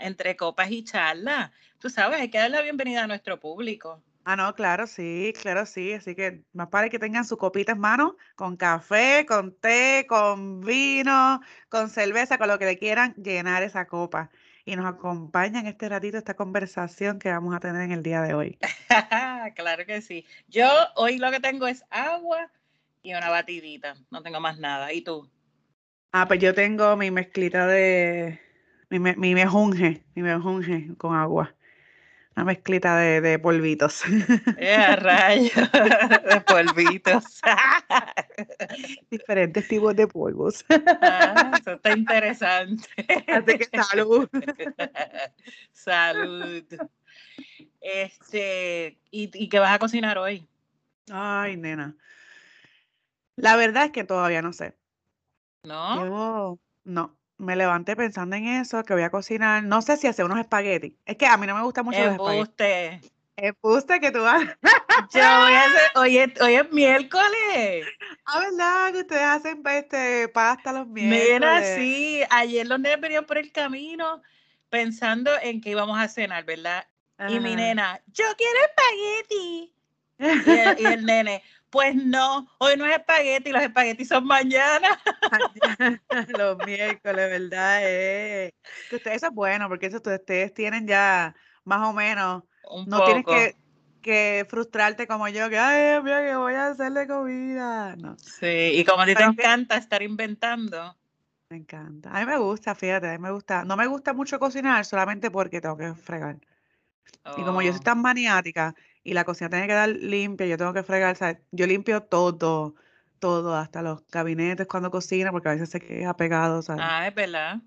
entre copas y charlas. Tú sabes, hay que dar la bienvenida a nuestro público. Ah, no, claro, sí, claro, sí. Así que más para que tengan su copita en mano, con café, con té, con vino, con cerveza, con lo que le quieran llenar esa copa y nos acompaña en este ratito esta conversación que vamos a tener en el día de hoy. claro que sí. Yo hoy lo que tengo es agua y una batidita, no tengo más nada. ¿Y tú? Ah, pues yo tengo mi mezclita de mi, mi mejunje, mi mejunje con agua una mezclita de, de polvitos. ¡Eh, rayo! De polvitos. Diferentes tipos de polvos. Ah, eso está interesante. Así que salud. Salud. Este, ¿y, ¿y qué vas a cocinar hoy? Ay, nena. La verdad es que todavía no sé. ¿No? No me levanté pensando en eso, que voy a cocinar, no sé si hacer unos espaguetis. Es que a mí no me gusta mucho los espaguetis. Embuste que tú vas. Yo voy a hacer, hoy es, hoy es miércoles. Ah, ¿verdad? Que ustedes hacen este, pasta los miércoles. Mira, sí, ayer los nenes venían por el camino pensando en que íbamos a cenar, ¿verdad? Y mi nena, yo quiero espagueti. Y el nene, pues no, hoy no es espagueti, los espaguetis son mañana. los miércoles, ¿verdad? Eh. Que ustedes, eso es bueno, porque eso ustedes tienen ya más o menos, no tienes que, que, frustrarte como yo, que, ay, mira, que voy a hacerle comida. No. Sí, y como a ti te encanta estar inventando. Me encanta. A mí me gusta, fíjate, a mí me gusta. No me gusta mucho cocinar solamente porque tengo que fregar. Y como yo soy oh. tan maniática, y la cocina tiene que dar limpia, yo tengo que fregar, ¿sabes? Yo limpio todo, todo, hasta los gabinetes cuando cocina, porque a veces se queda pegado, ¿sabes? Ah, es verdad.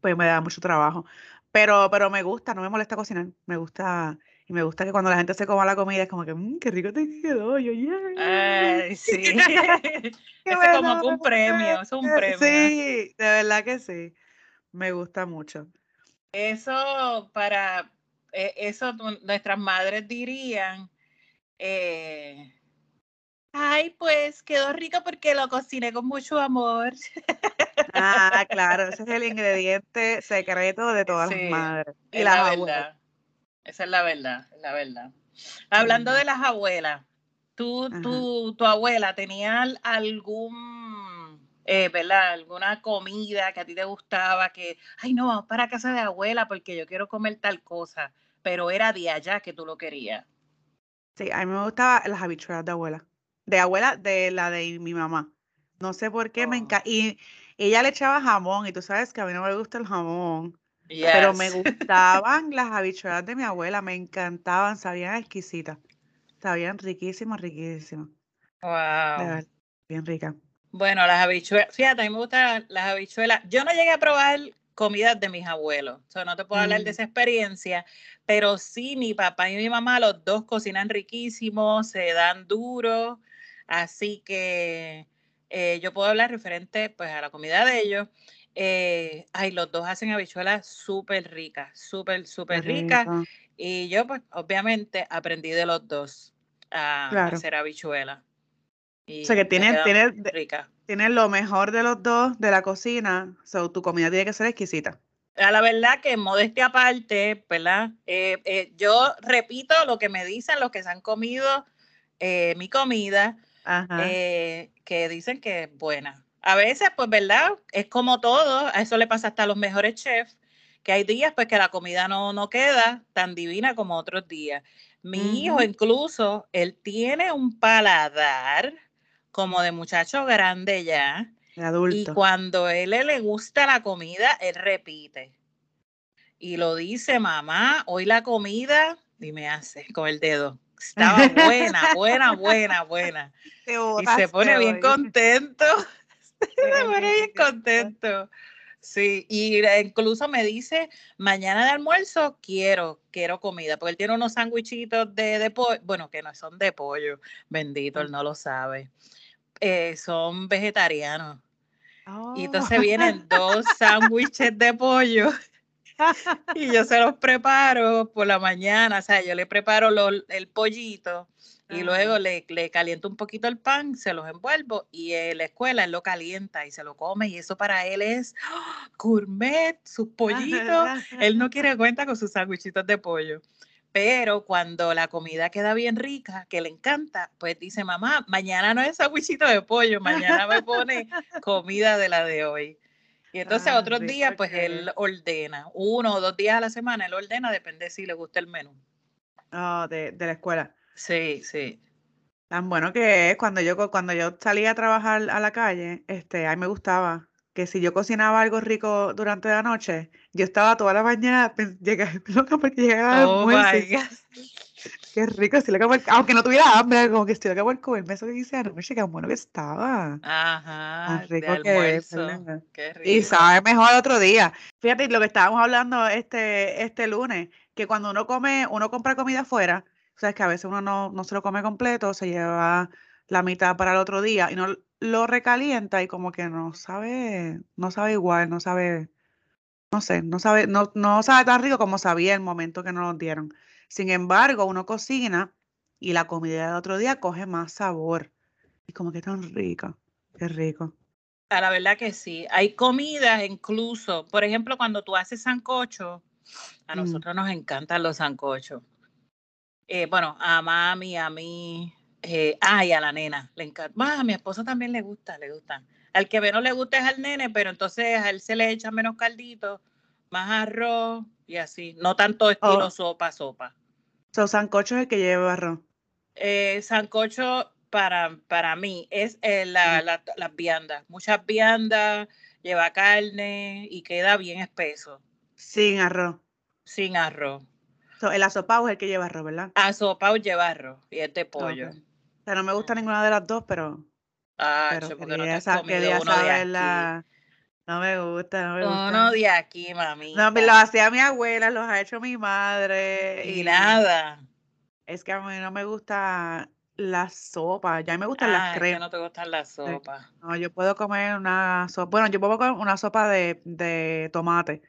pues me da mucho trabajo. Pero, pero me gusta, no me molesta cocinar, me gusta, y me gusta que cuando la gente se coma la comida es como que, mmm, qué rico te quedó, yo, yeah. Ay, sí. es como un premio, es un premio. Sí, de verdad que sí, me gusta mucho. Eso para, e, eso nuestras madres dirían, eh, ay, pues quedó rico porque lo cociné con mucho amor. Ah, claro, ese es el ingrediente secreto de todas las madres. Y la verdad. Esa es la verdad, es la verdad. Hablando de las abuelas, ¿tú, tú, tu abuela tenía algún, eh, ¿verdad? Alguna comida que a ti te gustaba, que, ay, no, vamos para casa de abuela porque yo quiero comer tal cosa pero era de allá que tú lo querías. Sí, a mí me gustaban las habichuelas de abuela. De abuela, de la de mi mamá. No sé por qué me oh. encanta. Y ella le echaba jamón, y tú sabes que a mí no me gusta el jamón. Pero me gustaban las habichuelas de mi abuela, me encantaban, sabían exquisitas. Sabían riquísimas, riquísimas. Wow. bien rica. Bueno, las habichuelas, fíjate, a mí me gustan las habichuelas. Yo no llegué a probar comidas de mis abuelos. O sea, no te puedo hablar de mm. esa experiencia, pero sí, mi papá y mi mamá, los dos cocinan riquísimo, se dan duro, así que eh, yo puedo hablar referente pues a la comida de ellos. Eh, ay, los dos hacen habichuelas súper ricas, súper, súper ricas. Y yo, pues, obviamente, aprendí de los dos a, hacer habichuelas. O sea, que tienes, rica tienes lo mejor de los dos de la cocina, so, tu comida tiene que ser exquisita. A la verdad que modestia aparte, ¿verdad? Eh, eh, yo repito lo que me dicen los que se han comido eh, mi comida, que dicen que es buena. A veces, pues, ¿verdad? Es como todo, a eso le pasa hasta a los mejores chefs, que hay días pues que la comida no, no queda tan divina como otros días. Mi hijo incluso, él tiene un paladar como de muchacho grande ya. Adulto. Y cuando él le gusta la comida, él repite. Y lo dice, mamá, hoy la comida, y me hace con el dedo. Estaba buena, buena, buena, buena. y se pone bien contento. se pone bien contento. Sí, y incluso me dice, mañana de almuerzo quiero, quiero comida, porque él tiene unos sándwichitos de, de pollo, bueno, que no son de pollo, bendito, él no lo sabe. Eh, son vegetarianos. Y entonces oh. vienen dos sándwiches de pollo y yo se los preparo por la mañana, o sea, yo le preparo el pollito y luego le, le, caliento un poquito el pan, se los envuelvo y en la escuela él lo calienta y se lo come y eso para él es gourmet, sus pollitos. él no quiere cuenta con sus sándwichitos de pollo. Pero cuando la comida queda bien rica, que le encanta, pues dice, mamá, mañana no es sándwichito de pollo, mañana me pone comida de la de hoy. Y entonces ah, otros días, pues él ordena, uno o dos días a la semana, él ordena, depende si le gusta el menú. Ah, de, de la escuela. Sí, sí. Tan bueno que es cuando yo cuando yo salía a trabajar a la calle, este, a mí me gustaba que si yo cocinaba algo rico durante la noche, yo estaba toda la mañana llegaba loca porque llegaba oh Qué rico, si le acabo aunque no tuviera hambre, como que estoy acabo de comerme eso que dice anoche, qué bueno que estaba. Ajá, rico que es, qué rico. Y sabe mejor otro día. Fíjate, lo que estábamos hablando este, este lunes, que cuando uno come, uno compra comida afuera, sabes que a veces uno no, no se lo come completo, se lleva la mitad para el otro día y no lo recalienta y como que no sabe, no sabe igual, no sabe, no sé, no sabe, no, no sabe tan rico como sabía el momento que nos lo dieron. Sin embargo, uno cocina y la comida del otro día coge más sabor. Y como que tan rica, qué rico. Ah, la verdad que sí. Hay comidas incluso, por ejemplo, cuando tú haces sancocho, a mm. nosotros nos encantan los sancochos. Eh, bueno, a mami, a mí, eh, ay, a la nena, le encanta. a mi esposo también le gusta, le gustan. Al que menos le gusta es al nene, pero entonces a él se le echa menos caldito, más arroz y así. No tanto estilo oh. sopa, sopa. So, sancocho es el que lleva arroz. Eh, sancocho para, para mí es eh, la, la, las viandas. Muchas viandas, lleva carne y queda bien espeso. Sin arroz. Sin arroz el asopao es el que lleva arroz, ¿verdad? Asopao lleva arroz y es de pollo. O sea, no me gusta ninguna de las dos, pero. Ah, pero porque no te uno de. No me gusta, no me gusta. Uno de aquí, mami. No, me lo hacía mi abuela, los ha hecho mi madre. Y, nada. Es que a mí no me gusta la sopa, ya me gustan las cremas. no te gustan las sopas. No, yo puedo comer una sopa, bueno, yo puedo comer una sopa de, de tomate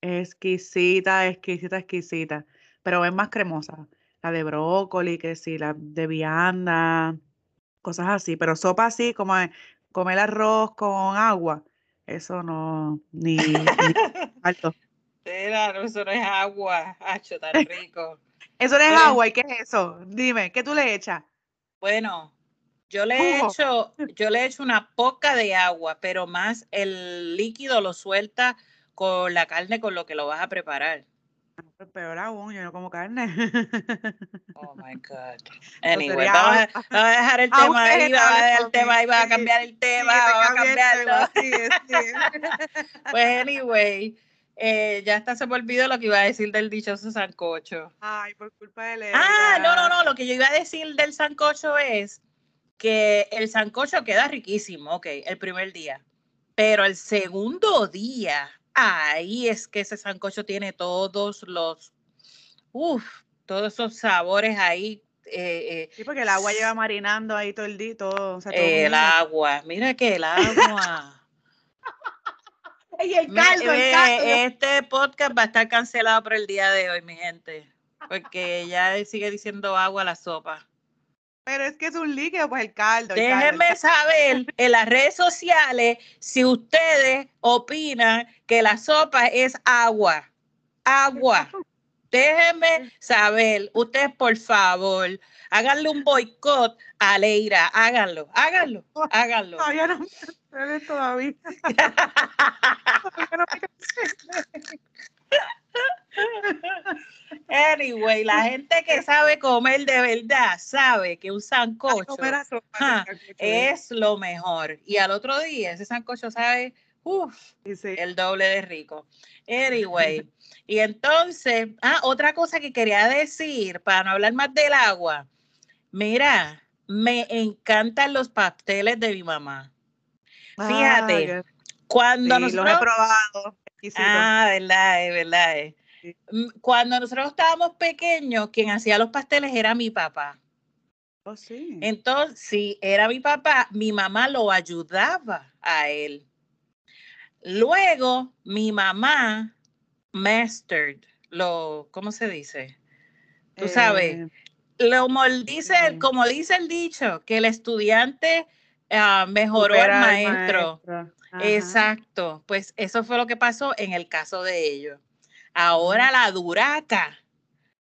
Exquisita, exquisita, exquisita. Pero es más cremosa. La de brócoli, que sí, la de vianda, cosas así. Pero sopa así, como comer arroz con agua, eso no, ni, alto. Claro, eso no es agua, hacho, tan rico. eso no es agua, ¿y qué es eso? Dime, ¿qué tú le echas? Bueno, yo le he hecho, yo le he hecho una poca de agua, pero más el líquido lo suelta con la carne con lo que lo vas a preparar. Peor aún, yo no como carne. Oh my God. Anyway, vamos a, dejar el tema ahí, vamos a dejar el tema ahí, va a cambiar el tema, vamos a cambiarlo. pues, anyway, eh, ya hasta se me olvidó lo que iba a decir del dichoso sancocho. Ay, por culpa de él. Ah, no, no, no, lo que yo iba a decir del sancocho es que el sancocho queda riquísimo, ok, el primer día. Pero el segundo día, ahí es que ese sancocho tiene todos los, uff, todos esos sabores ahí. Eh, eh, sí, porque el agua lleva marinando ahí todo el día, todo. el agua, mira que el agua. y el caldo, el caldo. Este podcast va a estar cancelado por el día de hoy, mi gente, porque ya sigue diciendo agua a la sopa. Pero es que es un líquido, pues el caldo. Déjenme saber en las redes sociales si ustedes opinan que la sopa es agua. Agua. Déjenme saber, ustedes por favor, háganle un boicot a Leira, háganlo, háganlo, háganlo. Todavía no me todavía. Anyway, la gente que sabe comer de verdad sabe que un sancocho es lo mejor. Y al otro día ese sancocho sabe el doble de rico. Anyway, y entonces, ah, otra cosa que quería decir para no hablar más del agua. Mira, me encantan los pasteles de mi mamá. Fíjate, Cuando nosotros... los he probado. Ah, verdad, es verdad. Mm, cuando nosotros estábamos pequeños, quien hacía los pasteles era mi papá. Oh, sí. Entonces, si era mi papá, mi mamá lo ayudaba a él. Luego, mi mamá mastered, lo, ¿cómo se dice? Tú sabes, eh, lo dice, como dice el dicho, que el estudiante ah, mejoró al maestro. Exacto, pues eso fue lo que pasó en el caso de ellos. Ahora la duraca,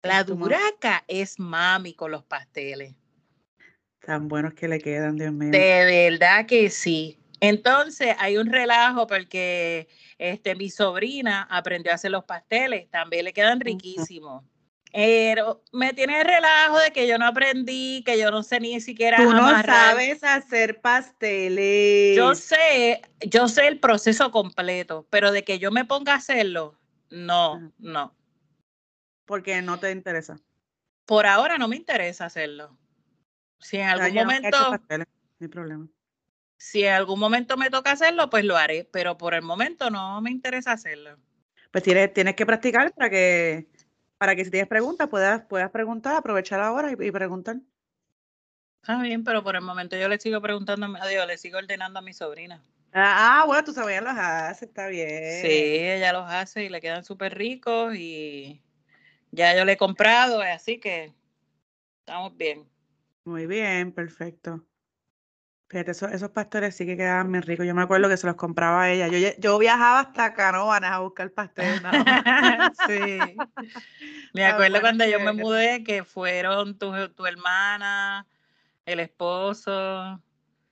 la duraca es mami con los pasteles. Tan buenos que le quedan, Dios mío. De verdad que sí. Entonces hay un relajo porque este, mi sobrina aprendió a hacer los pasteles, también le quedan riquísimos. Pero me tiene el relajo de que yo no aprendí, que yo no sé ni siquiera. Tú no sabes hacer pasteles. Yo sé, yo sé el proceso completo, pero de que yo me ponga a hacerlo, no, no. Porque no te interesa. Por ahora no me interesa hacerlo. Si en algún momento. No hay problema. Si en algún momento me toca hacerlo, pues lo haré, pero por el momento no me interesa hacerlo. Pues tienes, tienes que practicar para que, para que si tienes preguntas puedas, puedas preguntar, aprovechar ahora y, preguntar. Está bien, pero por el momento yo le sigo preguntando, adiós, le sigo ordenando a mi sobrina. Ah, ah bueno, tú ella los hace, está bien. Sí, ella los hace y le quedan súper ricos y ya yo le he comprado, así que estamos bien. Muy bien, perfecto. Fíjate, esos, pastores sí que quedaban muy ricos. Yo me acuerdo que se los compraba ella. Yo, yo viajaba hasta Canóvanas a buscar pasteles. sí. Me acuerdo cuando yo me mudé que fueron tu, tu hermana, el esposo.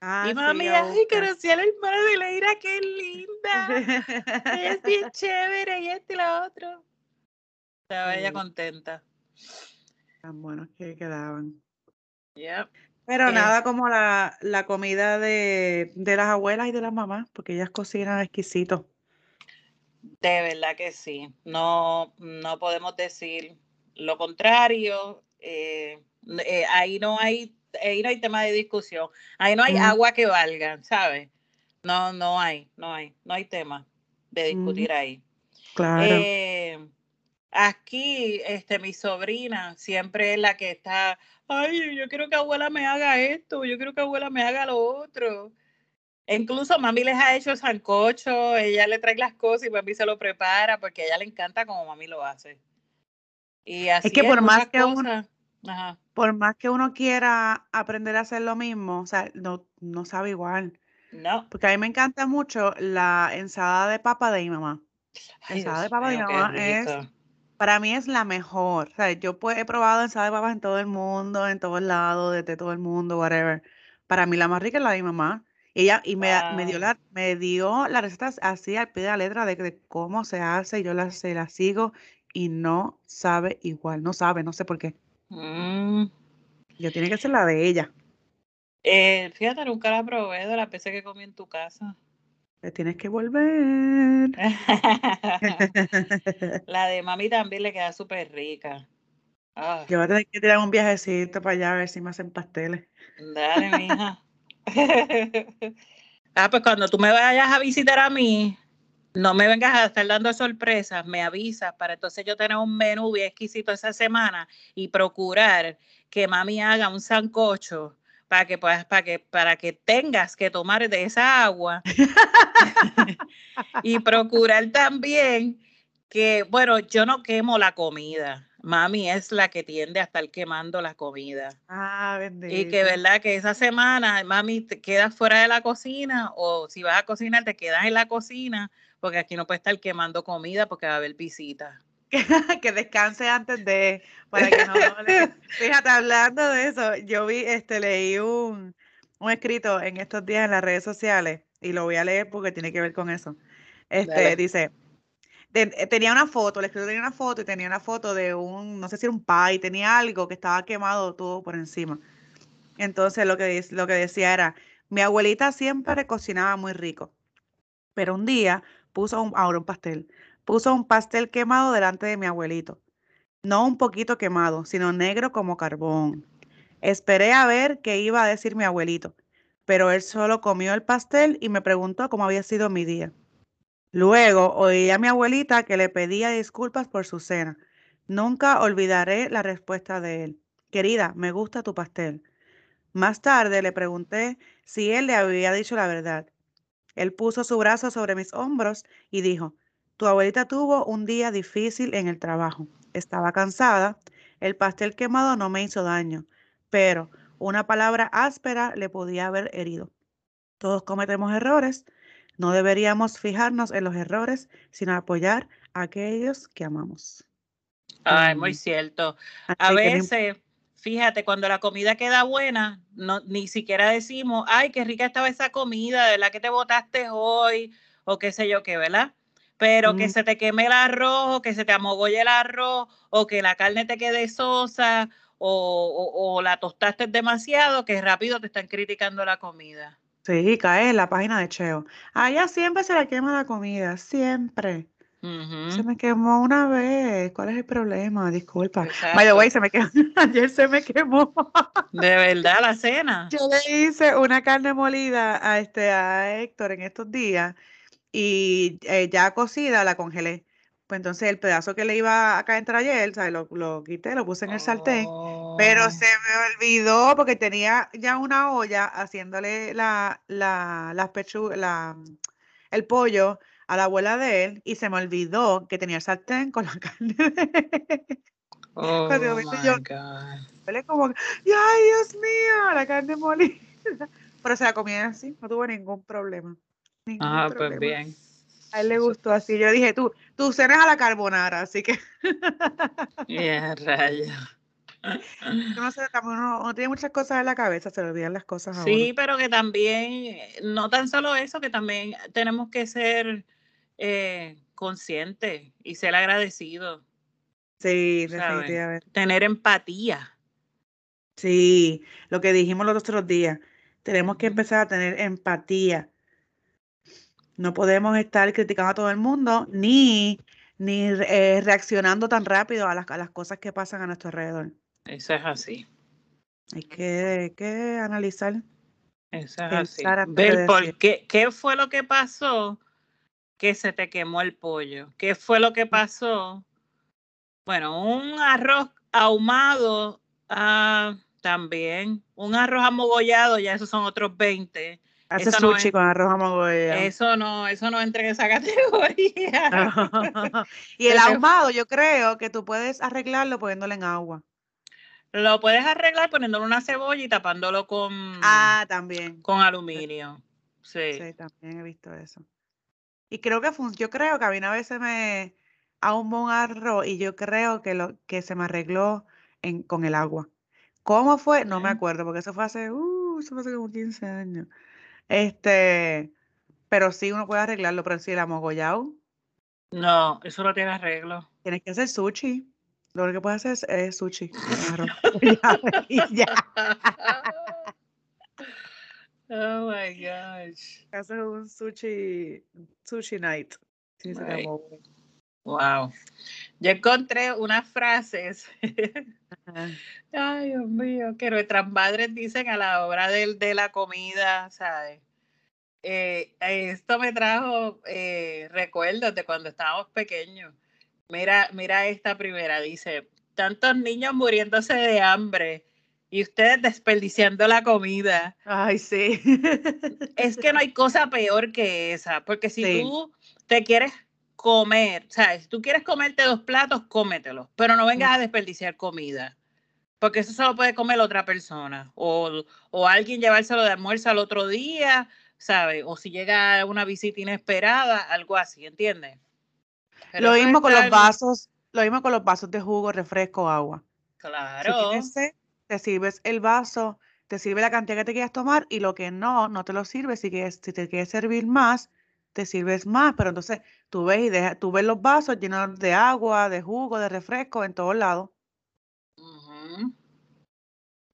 Ah, y mami, ay, conocí a la hermana de Leira, qué linda. ella es bien chévere, y este y la otra. Estaba ella contenta. Tan buenos que quedaban. Yep. Pero eh, nada como la, la comida de, de, las abuelas y de las mamás, porque ellas cocinan exquisito. De verdad que sí. No, no podemos decir lo contrario. Eh, eh, ahí no hay, ahí no hay tema de discusión. Ahí no hay agua que valga, ¿sabes? No, no hay, no hay, no hay tema de discutir ahí. Claro. Aquí, este, mi sobrina siempre es la que está ay, yo quiero que abuela me haga esto, yo quiero que abuela me haga lo otro. incluso mami les ha hecho sancocho, ella le trae las cosas y mami se lo prepara porque a ella le encanta como mami lo hace. Y así es que por más que uno, por más que uno quiera aprender a hacer lo mismo, o sea, no, no sabe igual. No. Porque a mí me encanta mucho la ensalada de papa de mi mamá. La ensalada de papa de mi mamá es para mí es la mejor. O sea, yo he probado ensalada de papas en todo el mundo, en todos lados, desde todo el mundo, whatever. Para mí la más rica es la de mi mamá. Ella y me, me dio la me dio la receta así al pie de la letra de, cómo se hace, yo la, se la sigo y no sabe igual, no sabe, no sé por qué. Mm. Yo tiene que ser la de ella. Eh, fíjate, nunca la probé de la pez que comí en tu casa. Te tienes que volver. la de mami también le queda súper rica. Yo voy a tener que tirar un viajecito para allá a ver si me hacen pasteles. Dale, mija. ah, pues cuando tú me vayas a visitar a mí, no me vengas a estar dando sorpresas, me avisas para entonces yo tener un menú bien exquisito esa semana y procurar que mami haga un sancocho para que puedas, para que, para que tengas que tomar de esa agua y procurar también que, bueno, yo no quemo la comida. Mami es la que tiende a estar quemando la comida. Ah, bendito. Y que verdad que esa semana, mami, te quedas fuera de la cocina o si vas a cocinar, te quedas en la cocina porque aquí no puedes estar quemando comida porque va a haber visitas. que descanse antes de, para que no, Fíjate, hablando de eso, yo vi, este, leí un, un escrito en estos días en las redes sociales y lo voy a leer porque tiene que ver con eso. Este, dice, eh, tenía una foto, el escrito tenía una foto y tenía una foto de un, no sé si era un pie, tenía algo que estaba quemado todo por encima. Entonces lo que, lo que decía era, mi abuelita siempre cocinaba muy rico, pero un día puso un, ahora un pastel, puso un pastel quemado delante de mi abuelito. No un poquito quemado, sino negro como carbón. Esperé a ver qué iba a decir mi abuelito, pero él solo comió el pastel y me preguntó cómo había sido mi día. Luego oí a mi abuelita que le pedía disculpas por su cena. Nunca olvidaré la respuesta de él. Querida, me gusta tu pastel. Más tarde le pregunté si él le había dicho la verdad. Él puso su brazo sobre mis hombros y dijo, tu abuelita tuvo un día difícil en el trabajo. Estaba cansada. El pastel quemado no me hizo daño, pero una palabra áspera le podía haber herido. Todos cometemos errores. No deberíamos fijarnos en los errores, sino apoyar a aquellos que amamos. Ay, muy cierto. A veces, fíjate, cuando la comida queda buena, no, ni siquiera decimos, ay, qué rica estaba esa comida, de la que te botaste hoy, o qué sé yo qué, ¿verdad? Pero que se te queme el arroz, o que se te amogolle el arroz, o que la carne te quede sosa, o, o la tostaste demasiado, que rápido te están criticando la comida. Sí, cae en la página de Cheo. Allá siempre se le quema la comida, siempre. Se me quemó una vez. ¿Cuál es el problema? Disculpa. By the way, se me quemó. Ayer se me quemó. De verdad, la cena. Yo le hice una carne molida a este a Héctor en estos días y eh, ya cocida la congelé. Pues entonces el pedazo que le iba a caer ayer, ¿sabes? Lo, lo quité, lo puse en el sartén, pero oh. se me olvidó porque tenía ya una olla haciéndole la, la, las la, el pollo a la abuela de él y se me olvidó que tenía el sartén con la carne. Oh, my God. como, ¡ay, Dios mío! La carne molida. Pero se la comía así, no tuvo ningún problema. Ah, pues bien. A él le gustó así. Yo dije, tú, tú cenas a la carbonara, así que. Yeah, raya. No sé, uno, tiene muchas cosas en la cabeza, se le olvidan las cosas ahora. Sí, pero que también, no tan solo eso, que también tenemos que ser eh, conscientes y ser agradecidos. Sí, definitivamente. Tener empatía. Sí, lo que dijimos los otros días. Tenemos que empezar a tener empatía no podemos estar criticando a todo el mundo ni, ni eh, reaccionando tan rápido a las, las, cosas que pasan a nuestro alrededor. Eso es así. Hay que, que analizar. Eso es así. Ver por qué, qué fue lo que pasó que se te quemó el pollo. ¿Qué fue lo que pasó? Bueno, un arroz ahumado ah, también. Un arroz amogollado, ya esos son otros 20 Hace sushi con arroz Eso no, eso no entra en esa categoría. y el ahumado, yo creo que tú puedes arreglarlo poniéndolo en agua. Lo puedes arreglar poniéndole una cebolla y tapándolo con. Ah, también. Con aluminio. Sí. Sí, también he visto eso. Y creo que yo creo que a mí una vez se me ahumó un arroz y yo creo que lo que se me arregló en, con el agua. ¿Cómo fue? No me acuerdo, porque eso fue hace, uh, eso fue hace como 15 años. Este, pero sí uno puede arreglarlo, pero si el amogollado. No, eso no tiene arreglo. Tienes que hacer sushi. Lo único que puedes hacer es, sushi. Oh my gosh. Haces un sushi, sushi night. Wow. Yo encontré unas frases. Ay, Dios mío, que nuestras madres dicen a la hora de, de la comida, ¿sabes? Eh, esto me trajo eh, recuerdos de cuando estábamos pequeños. Mira, mira esta primera, dice, tantos niños muriéndose de hambre y ustedes desperdiciando la comida. Ay, sí. es que no hay cosa peor que esa, porque si tú te quieres comer, ¿sabes? Si tú quieres comerte dos platos, cómetelos, pero no vengas a desperdiciar comida, porque eso solo puede comer otra persona, o, o alguien llevárselo de almuerzo al otro día, ¿sabes? O si llega una visita inesperada, algo así, ¿entiendes? lo mismo con los vasos, lo mismo con los vasos de jugo, refresco, agua. Claro. Si te sirves el vaso, te sirve la cantidad que te quieras tomar y lo que no, no te lo sirve. Si, quieres, si te quieres servir más, te sirves más, pero entonces tú ves y deja, tú ves los vasos llenos de agua, de jugo, de refresco en todos lados.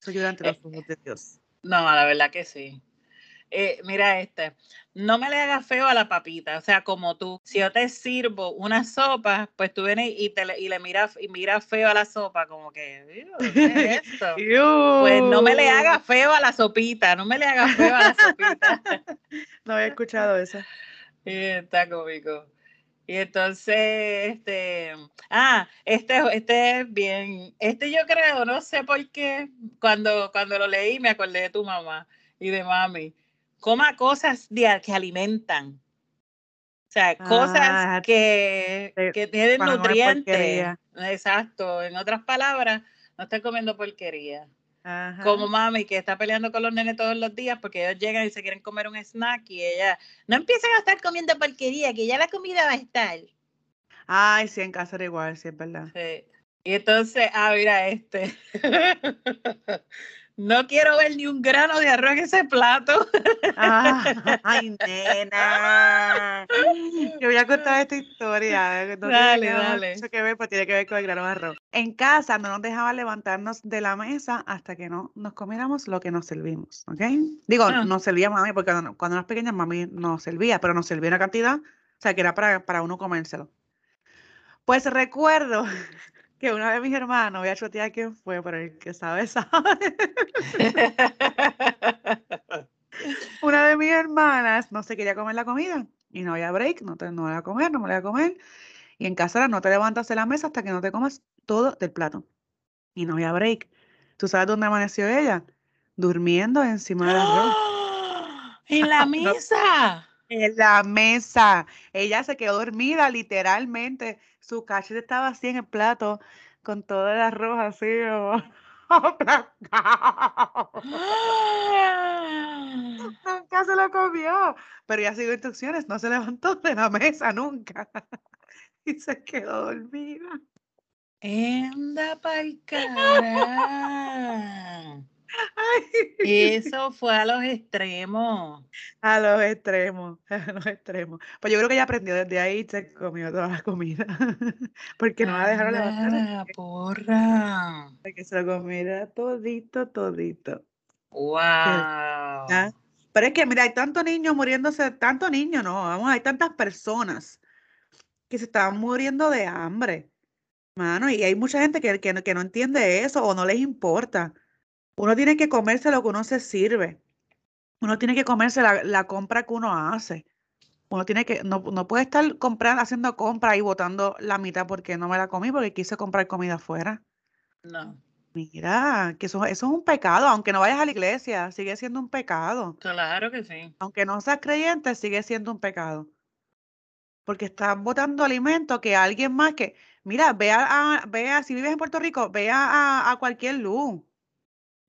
Eso ayuda ante los ojos de Dios. No, la verdad que sí. Eh, mira este, no me le hagas feo a la papita, o sea, como tú, si yo te sirvo una sopa, pues tú vienes y, te le, y le miras y mira feo a la sopa, como que, ¿qué es esto? pues no me le hagas feo a la sopita, no me le hagas feo a la sopita. no había escuchado eso. está cómico. Y entonces, este, ah, este, este es bien, este yo creo, no sé por qué, cuando, cuando lo leí me acordé de tu mamá y de mami. Coma cosas de, que alimentan. O sea, cosas ah, que, que tienen nutrientes. Exacto. En otras palabras, no estás comiendo porquería. Como mami que está peleando con los nenes todos los días porque ellos llegan y se quieren comer un snack y ella, no empiecen a estar comiendo porquería, que ya la comida va a estar. Ay, sí, en casa era igual, sí, es verdad. Sí. Y entonces, ah, mira este. No quiero ver ni un grano de arroz en ese plato. Ah, ay, nena. Yo voy a contar esta historia. No dale, tiene dale. Mucho que ver, pero tiene que ver con el grano de arroz. En casa no nos dejaba levantarnos de la mesa hasta que no nos comiéramos lo que nos servimos, ¿ok? Digo, ah. nos servía mami, porque cuando, cuando eras pequeña mami nos servía, pero nos servía una cantidad, o sea, que era para, para uno comérselo. Pues recuerdo que uno de mis hermanos, voy a chotear quién fue, pero el que sabe, sabe. una de mis hermanas no se quería comer la comida y no había break, no, te, no voy a comer, no me voy a comer. Y en casa no te levantas de la mesa hasta que no te comas todo del plato. Y no había break. ¿Tú sabes dónde amaneció ella? Durmiendo encima de la ¡Ah! ¿En la mesa? en la mesa. Ella se quedó dormida, literalmente su cachete estaba así en el plato, con toda la arroz así. nunca se lo comió, pero ya sigo instrucciones, no se levantó de la mesa nunca y se quedó dormida. Anda pa'l cara. Eso fue a los extremos. A los extremos, a los extremos. Pues yo creo que ella aprendió desde ahí y se comió toda la comida. Porque no la dejaron levantar. porra. que se lo comiera todito, todito. Wow. Pero es que, mira, hay tantos niños muriéndose, tanto niños, no, vamos, hay tantas personas que se estaban muriendo de hambre. Mano, y hay mucha gente que, que, que no entiende eso o no les importa. Uno tiene que comerse lo que uno se sirve. Uno tiene que comerse la, compra que uno hace. Uno tiene que, no, no puede estar comprando, haciendo compra y botando la mitad porque no me la comí porque quise comprar comida afuera. No. Mira, que eso, eso es un pecado, aunque no vayas a la iglesia, sigue siendo un pecado. Claro que sí. Aunque no seas creyente, sigue siendo un pecado. Porque estás botando alimento que alguien más que, mira, vea, vea, si vives en Puerto Rico, vea a, cualquier luz.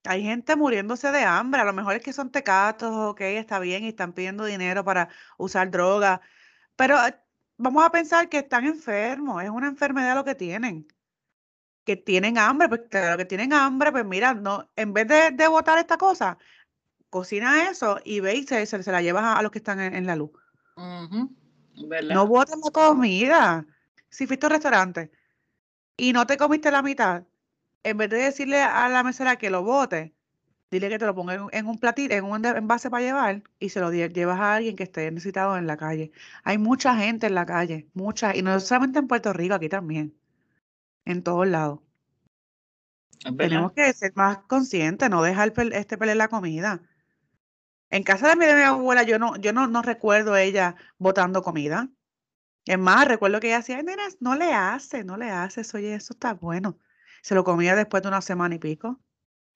Hay gente muriéndose de hambre, a lo mejor es que son tecatos, ok, está bien, y están pidiendo dinero para usar droga, pero eh, vamos a pensar que están enfermos, es una enfermedad lo que tienen, que tienen hambre, pues claro que tienen hambre, pues mira, no, en vez de, de botar esta cosa, cocina eso y ve y se, se, la llevas a, los que están en, la luz. No botes la comida. Si fuiste a un restaurante y no te comiste la mitad, en vez de decirle a la mesera que lo bote, dile que te lo ponga en, un platito, en un envase para llevar y se lo llevas a alguien que esté necesitado en la calle. Hay mucha gente en la calle, mucha, y no solamente en Puerto Rico, aquí también, en todos lados. Tenemos que ser más conscientes, no dejar este pelear la comida. En casa de mi, de mi abuela yo no, yo no, no recuerdo ella botando comida. Es más, recuerdo que ella decía, no le hace, no le hace, oye, eso está bueno se lo comía después de una semana y pico.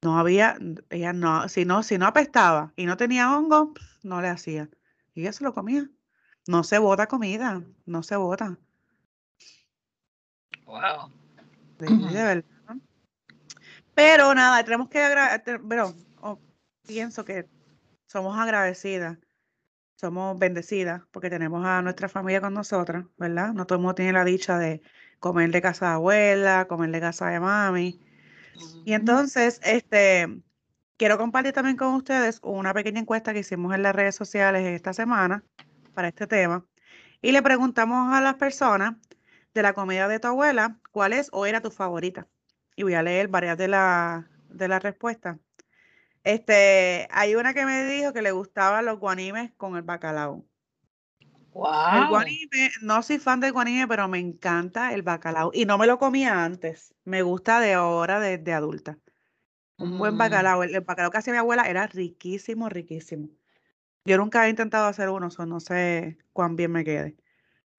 No había, ella no, si no, si no apestaba y no tenía hongo, no le hacía. Y ella se lo comía. No se bota comida, no se bota. Wow. Pero nada, tenemos que agradecer, pero oh, pienso que somos agradecidas, somos bendecidas porque tenemos a nuestra familia con nosotras, ¿verdad? No todo el mundo tiene la dicha de comer de casa de abuela, comer de casa de mami. Y entonces, este, quiero compartir también con ustedes una pequeña encuesta que hicimos en las redes sociales esta semana para este tema. Y le preguntamos a las personas de la comida de tu abuela, ¿cuál es o era tu favorita? Y voy a leer varias de, la, de las respuestas. Este, hay una que me dijo que le gustaban los guanimes con el bacalao. El guanime, no soy fan del guanime, pero me encanta el bacalao. Y no me lo comía antes. Me gusta de ahora, de, adulta. Un buen mm. bacalao. El, bacalao que hacía mi abuela era riquísimo, riquísimo. Yo nunca he intentado hacer uno, no sé cuán bien me quede.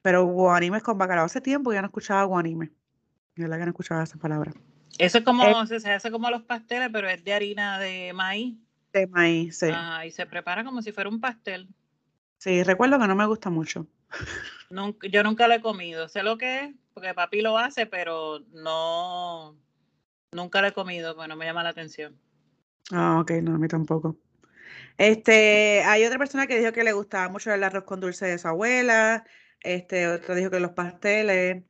Pero guanimes con bacalao. Hace tiempo ya no escuchaba guanime. Yo la que no escuchaba esa palabra. Eso es como, se hace como los pasteles, pero es de harina de maíz. De maíz, sí. y se prepara como si fuera un pastel. Sí, recuerdo que no me gusta mucho. yo nunca lo he comido. Sé lo que es, porque papi lo hace, pero no, nunca lo he comido, pues no me llama la atención. Ah, ok, no, a mí tampoco. Este, hay otra persona que dijo que le gustaba mucho el arroz con dulce de su abuela. Este, otro dijo que los pasteles.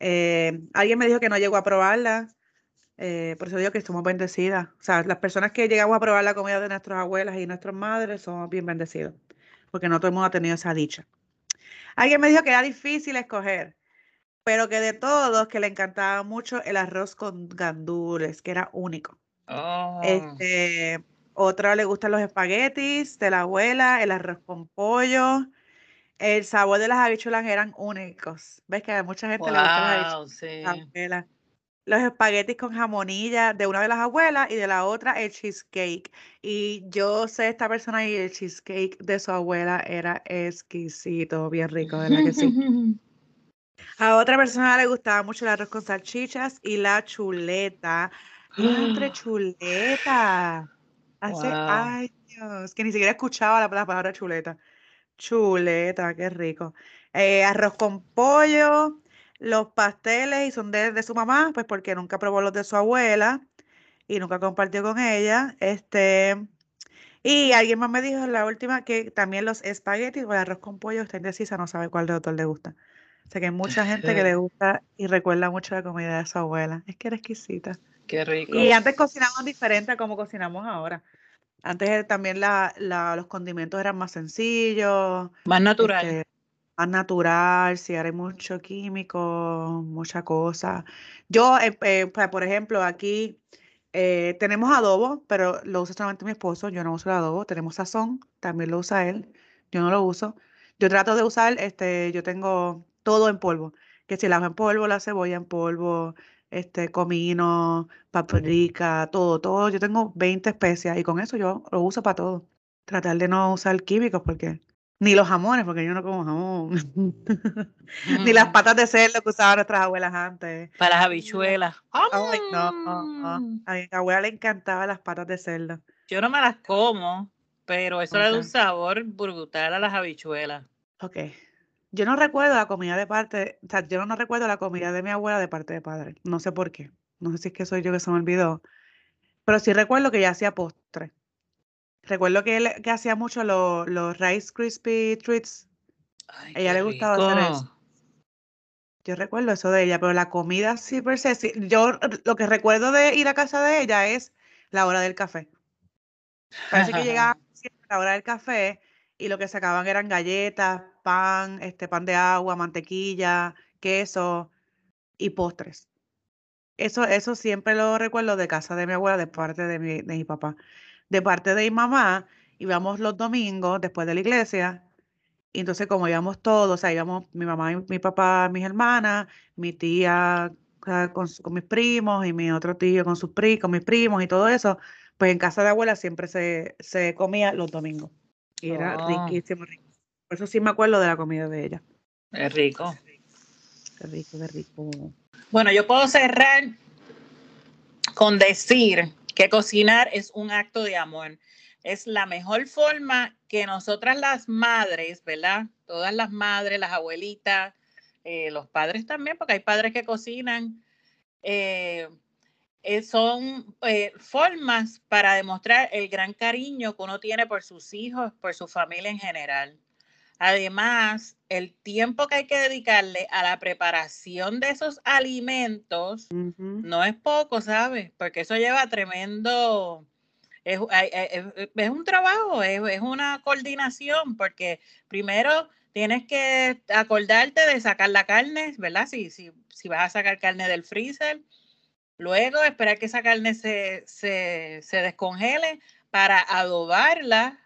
Eh, alguien me dijo que no llegó a probarla. Eh, por eso digo que estamos bendecidas. O sea, las personas que llegamos a probar la comida de nuestras abuelas y nuestras madres somos bien bendecidos. Porque no todo el mundo ha tenido esa dicha. Alguien me dijo que era difícil escoger, pero que de todos que le encantaba mucho el arroz con gandules, que era único. Oh. Este, otra le gustan los espaguetis de la abuela, el arroz con pollo. El sabor de las habichuelas eran únicos. ¿Ves que a mucha gente le gustan las habichuelas? Los espaguetis con jamonilla de una de las abuelas y de la otra el cheesecake. Y yo sé esta persona y el cheesecake de su abuela era exquisito, bien rico, ¿verdad que sí? A otra persona le gustaba mucho el arroz con salchichas y la chuleta. Entre chuleta. Hace años que ni siquiera escuchaba la, palabra chuleta. Chuleta, qué rico. Eh, arroz con pollo, los pasteles y son de, su mamá, pues porque nunca probó los de su abuela y nunca compartió con ella. Este, y alguien más me dijo en la última que también los espaguetis o el arroz con pollo está indecisa, no sabe cuál de otro le gusta. O sea que hay mucha gente que le gusta y recuerda mucho la comida de su abuela. Es que era exquisita. Qué rico. Y antes cocinábamos diferente a como cocinamos ahora. Antes eh, también la, los condimentos eran más sencillos. Más natural. Este, más natural, si hay mucho químico, mucha cosa. Yo, eh, eh, por ejemplo, aquí tenemos adobo, pero lo usa solamente mi esposo. Yo no uso el adobo. Tenemos sazón, también lo usa él. Yo no lo uso. Yo trato de usar, este, yo tengo todo en polvo. Que si la en polvo, la cebolla en polvo, este, comino, paprika, todo, todo. Yo tengo 20 especias y con eso yo lo uso para todo. Tratar de no usar químicos porque ni los jamones, porque yo no como jamón. Ni las mm. patas de cerdo que usaban nuestras abuelas antes. Para las habichuelas. Ay, no, A mi abuela le encantaban las patas de cerdo. Yo no me las como, pero eso le da un sabor brutal a las habichuelas. Ok. Yo no recuerdo la comida de parte, o sea, yo no recuerdo la comida de mi abuela de parte de padre. No sé por qué. No sé si es que soy yo que se me olvidó. Pero sí recuerdo que ella hacía postre. Recuerdo que, él, que hacía mucho los Rice Crispy Treats. A ella le gustaba hacer eso. Yo recuerdo eso de ella, pero la comida sí per se, yo lo que recuerdo de ir a casa de ella es la hora del café. Parece que llegaba la hora del café y lo que sacaban eran galletas, pan, este pan de agua, mantequilla, queso y postres. Eso, eso siempre lo recuerdo de casa de mi abuela, de parte de mi, de mi papá. De parte de mi mamá, íbamos los domingos después de la iglesia. Y entonces, como íbamos todos, o sea, íbamos mi mamá mi papá, mis hermanas, mi tía con, con, mis primos y mi otro tío con sus primos, con mis primos y todo eso, pues en casa de abuela siempre se, se comía los domingos. Y era oh. riquísimo, rico. Por eso sí me acuerdo de la comida de ella. Es rico. Qué rico, qué rico. Bueno, yo puedo cerrar con decir que cocinar es un acto de amor. Es la mejor forma que nosotras las madres, ¿verdad? Todas las madres, las abuelitas, eh, los padres también, porque hay padres que cocinan, eh, eh, son formas para demostrar el gran cariño que uno tiene por sus hijos, por su familia en general. Además, el tiempo que hay que dedicarle a la preparación de esos alimentos no es poco, ¿sabes? Porque eso lleva tremendo, es, un trabajo, es, una coordinación, porque primero tienes que acordarte de sacar la carne, ¿verdad? Si, si, si vas a sacar carne del freezer, Luego esperar que esa carne se, se, descongele para adobarla,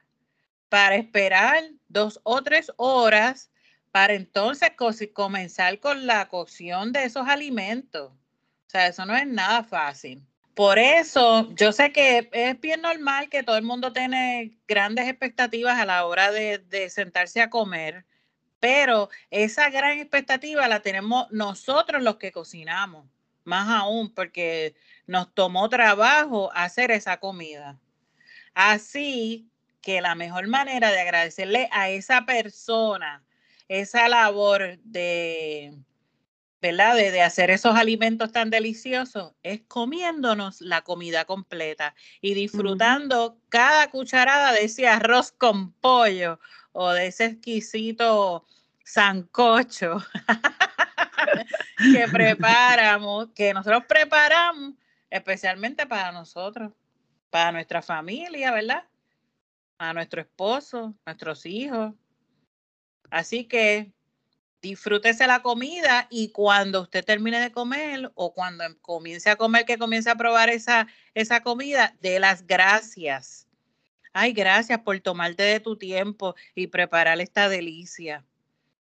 para esperar dos o tres horas, para entonces comenzar con la cocción de esos alimentos. O sea, eso no es nada fácil. Por eso, yo sé que es bien normal que todo el mundo tiene grandes expectativas a la hora de, de sentarse a comer, pero esa gran expectativa la tenemos nosotros los que cocinamos, más aún porque nos tomó trabajo hacer esa comida. Así que la mejor manera de agradecerle a esa persona esa labor de, ¿verdad? De, hacer esos alimentos tan deliciosos es comiéndonos la comida completa y disfrutando cada cucharada de ese arroz con pollo o de ese exquisito sancocho que preparamos, que nosotros preparamos especialmente para nosotros, para nuestra familia, ¿verdad? A nuestro esposo, nuestros hijos. Así que disfrútese la comida y cuando usted termine de comer o cuando em, comience a comer, que comience a probar esa, esa comida, dé las gracias. Ay, gracias por tomarte de tu tiempo y preparar esta delicia.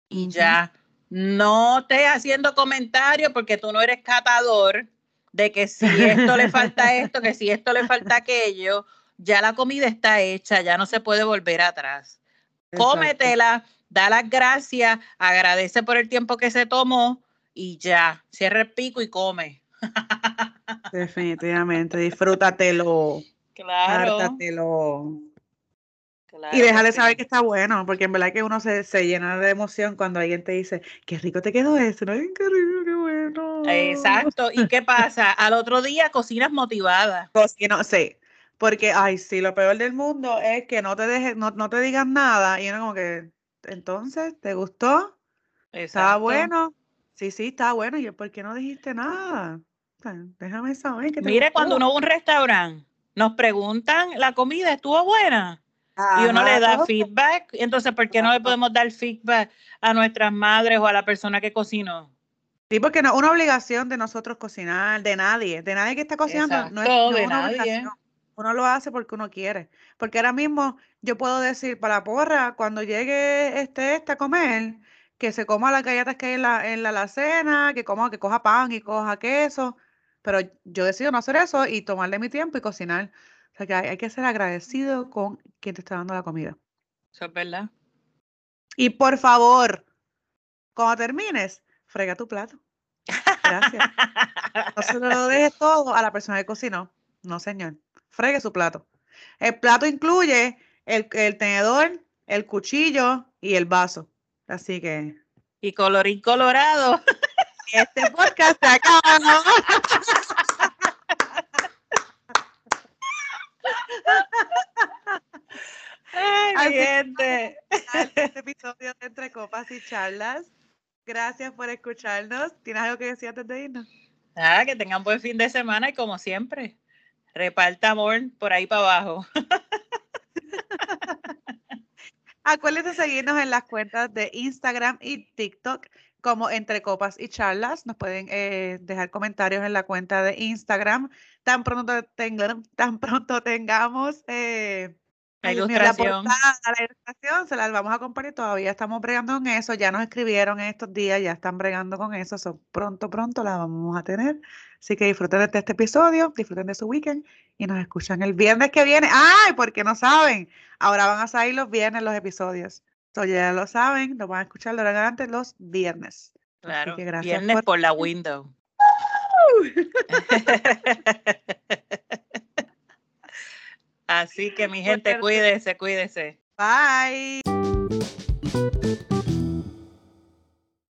Y ya, no estés haciendo comentarios porque tú no eres catador de que si esto le falta esto, que si esto le falta aquello, ya la comida está hecha, ya no se puede volver atrás. Cómetela, da las gracias, agradece por el tiempo que se tomó y ya, cierra el pico y come. Definitivamente, disfrútatelo. Claro. y déjale saber que está bueno, porque en verdad que uno se, llena de emoción cuando alguien te dice, qué rico te quedó eso, ¿no? Qué rico, qué bueno. Exacto. ¿Y qué pasa? Al otro día cocinas motivada. Cocino, sí. Porque, ay, sí, lo peor del mundo es que no te dejes, no, no te digan nada y uno como que, entonces, ¿te gustó? ¿Estaba bueno? Sí, sí, está bueno. ¿Y por qué no dijiste nada? Déjame saber que Mire, cuando uno va a un restaurante, nos preguntan, ¿la comida estuvo buena? y uno le da feedback. Entonces, ¿por qué no le podemos dar feedback a nuestras madres o a la persona que cocinó? Sí, porque no es una obligación de nosotros cocinar, de nadie, de nadie que está cocinando. no es, de una nadie. Uno lo hace porque uno quiere. Porque ahora mismo yo puedo decir para porra, cuando llegue este, este a comer, que se coma las galletas que hay en la, en la alacena, que coma, que coja pan y coja queso. Pero yo decido no hacer eso y tomarle mi tiempo y cocinar. O sea que hay, que ser agradecido con quien te está dando la comida. Eso es verdad. Y por favor, cuando termines, frega tu plato. Gracias. no se lo dejes todo a la persona que cocinó. No, señor fregue su plato. El plato incluye el, tenedor, el cuchillo y el vaso. Así que. Y colorín colorado. Este podcast se acaba. Ay, gente. Este episodio de Entre Copas y Charlas. Gracias por escucharnos. ¿Tienes algo que decir antes de irnos? Ah, que tengan buen fin de semana y como siempre, Reparta amor por ahí para abajo. Acuérdense de seguirnos en las cuentas de Instagram y TikTok como Entre Copas y Charlas. Nos pueden eh, dejar comentarios en la cuenta de Instagram. Tan pronto, tan pronto tengamos eh, la ilustración. La, ilustración se las vamos a compartir. Todavía estamos bregando con eso. Ya nos escribieron estos días, ya están bregando con eso. pronto, pronto la vamos a tener. Así que disfruten de este episodio, disfruten de su weekend y nos escuchan el viernes que viene. ¡Ay! Porque no saben. Ahora van a salir los viernes los episodios. Entonces ya lo saben, lo van a escuchar lo antes los viernes. Claro. Viernes por... la window. Así que mi gente, cuídese, cuídese. Bye.